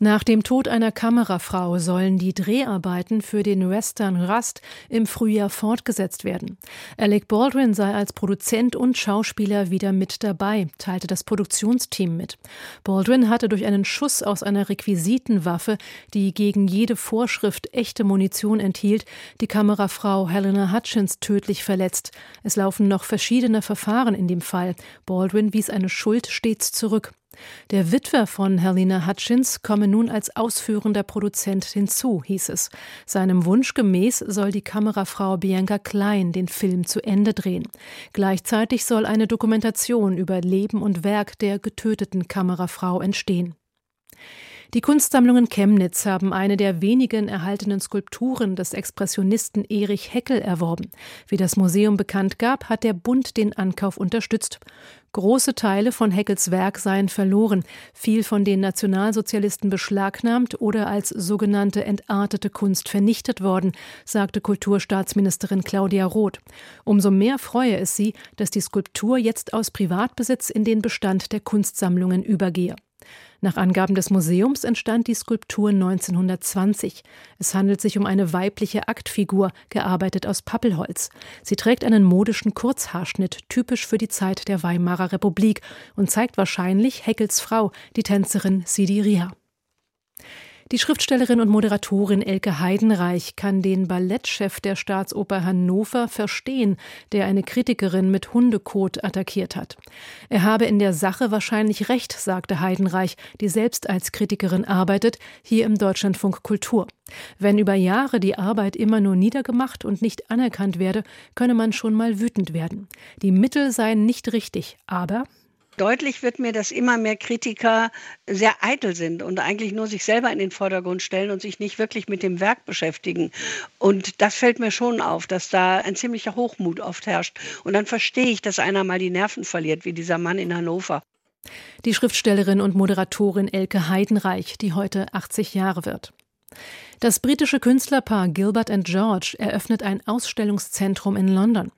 nach dem Tod einer Kamerafrau sollen die Dreharbeiten für den Western Rust im Frühjahr fortgesetzt werden. Alec Baldwin sei als Produzent und Schauspieler wieder mit dabei, teilte das Produktionsteam mit. Baldwin hatte durch einen Schuss aus einer Requisitenwaffe, die gegen jede Vorschrift echte Munition enthielt, die Kamerafrau Helena Hutchins tödlich verletzt. Es laufen noch verschiedene Verfahren in dem Fall. Baldwin wies eine Schuld stets zurück. Der Witwer von Helena Hutchins komme nun als ausführender Produzent hinzu, hieß es. Seinem Wunsch gemäß soll die Kamerafrau Bianca Klein den Film zu Ende drehen. Gleichzeitig soll eine Dokumentation über Leben und Werk der getöteten Kamerafrau entstehen. Die Kunstsammlungen Chemnitz haben eine der wenigen erhaltenen Skulpturen des Expressionisten Erich Heckel erworben. Wie das Museum bekannt gab, hat der Bund den Ankauf unterstützt. Große Teile von Heckels Werk seien verloren, viel von den Nationalsozialisten beschlagnahmt oder als sogenannte entartete Kunst vernichtet worden, sagte Kulturstaatsministerin Claudia Roth. Umso mehr freue es sie, dass die Skulptur jetzt aus Privatbesitz in den Bestand der Kunstsammlungen übergehe. Nach Angaben des Museums entstand die Skulptur 1920. Es handelt sich um eine weibliche Aktfigur, gearbeitet aus Pappelholz. Sie trägt einen modischen Kurzhaarschnitt, typisch für die Zeit der Weimarer Republik, und zeigt wahrscheinlich Heckels Frau, die Tänzerin Sidi Ria. Die Schriftstellerin und Moderatorin Elke Heidenreich kann den Ballettchef der Staatsoper Hannover verstehen, der eine Kritikerin mit Hundekot attackiert hat. Er habe in der Sache wahrscheinlich recht, sagte Heidenreich, die selbst als Kritikerin arbeitet, hier im Deutschlandfunk Kultur. Wenn über Jahre die Arbeit immer nur niedergemacht und nicht anerkannt werde, könne man schon mal wütend werden. Die Mittel seien nicht richtig, aber Deutlich wird mir, dass immer mehr Kritiker sehr eitel sind und eigentlich nur sich selber in den Vordergrund stellen und sich nicht wirklich mit dem Werk beschäftigen. Und das fällt mir schon auf, dass da ein ziemlicher Hochmut oft herrscht. Und dann verstehe ich, dass einer mal die Nerven verliert, wie dieser Mann in Hannover. Die Schriftstellerin und Moderatorin Elke Heidenreich, die heute 80 Jahre wird. Das britische Künstlerpaar Gilbert and George eröffnet ein Ausstellungszentrum in London.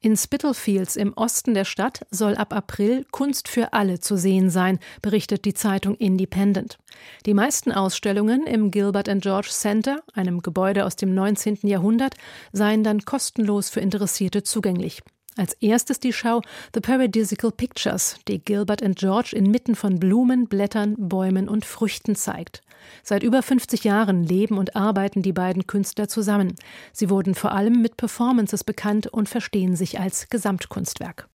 In Spitalfields im Osten der Stadt soll ab April Kunst für alle zu sehen sein, berichtet die Zeitung Independent. Die meisten Ausstellungen im Gilbert and George Center, einem Gebäude aus dem 19. Jahrhundert, seien dann kostenlos für Interessierte zugänglich. Als erstes die Schau The Paradisical Pictures, die Gilbert and George inmitten von Blumen, Blättern, Bäumen und Früchten zeigt. Seit über 50 Jahren leben und arbeiten die beiden Künstler zusammen. Sie wurden vor allem mit Performances bekannt und verstehen sich als Gesamtkunstwerk.